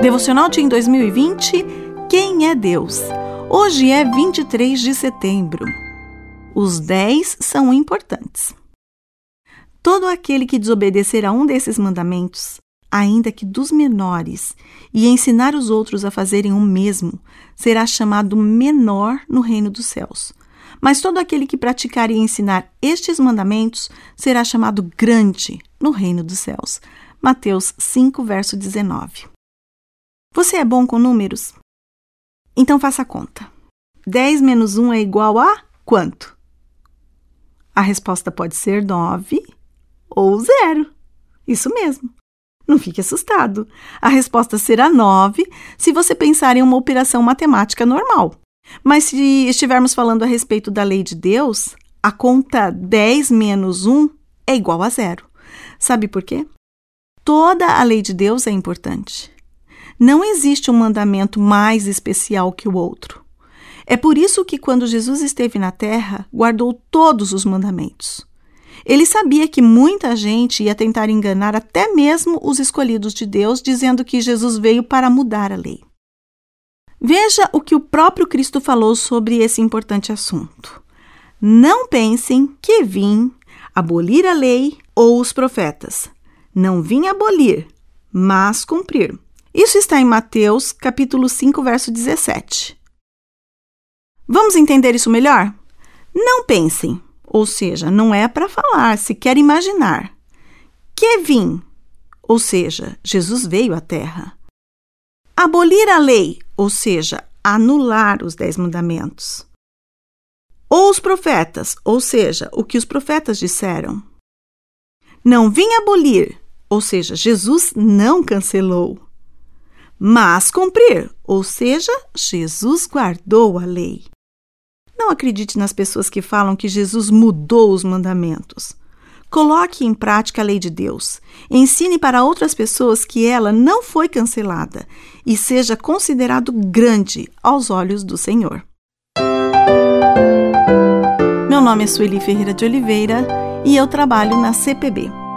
Devocional Team 2020 Quem é Deus? Hoje é 23 de setembro. Os 10 são importantes. Todo aquele que desobedecer a um desses mandamentos, ainda que dos menores, e ensinar os outros a fazerem o mesmo, será chamado menor no reino dos céus. Mas todo aquele que praticar e ensinar estes mandamentos será chamado grande no reino dos céus. Mateus 5, verso 19. Você é bom com números? Então faça a conta. 10 menos 1 é igual a quanto? A resposta pode ser 9 ou 0. Isso mesmo. Não fique assustado. A resposta será 9 se você pensar em uma operação matemática normal. Mas se estivermos falando a respeito da lei de Deus, a conta 10 menos 1 é igual a zero. Sabe por quê? Toda a lei de Deus é importante. Não existe um mandamento mais especial que o outro. É por isso que, quando Jesus esteve na terra, guardou todos os mandamentos. Ele sabia que muita gente ia tentar enganar até mesmo os escolhidos de Deus, dizendo que Jesus veio para mudar a lei. Veja o que o próprio Cristo falou sobre esse importante assunto. Não pensem que vim abolir a lei ou os profetas. Não vim abolir, mas cumprir. Isso está em Mateus, capítulo 5, verso 17. Vamos entender isso melhor? Não pensem, ou seja, não é para falar, se quer imaginar. Que vim, ou seja, Jesus veio à terra. Abolir a lei, ou seja, anular os dez mandamentos. Ou os profetas, ou seja, o que os profetas disseram. Não vim abolir, ou seja, Jesus não cancelou, mas cumprir, ou seja, Jesus guardou a lei. Não acredite nas pessoas que falam que Jesus mudou os mandamentos. Coloque em prática a lei de Deus. Ensine para outras pessoas que ela não foi cancelada e seja considerado grande aos olhos do Senhor. Meu nome é Sueli Ferreira de Oliveira e eu trabalho na CPB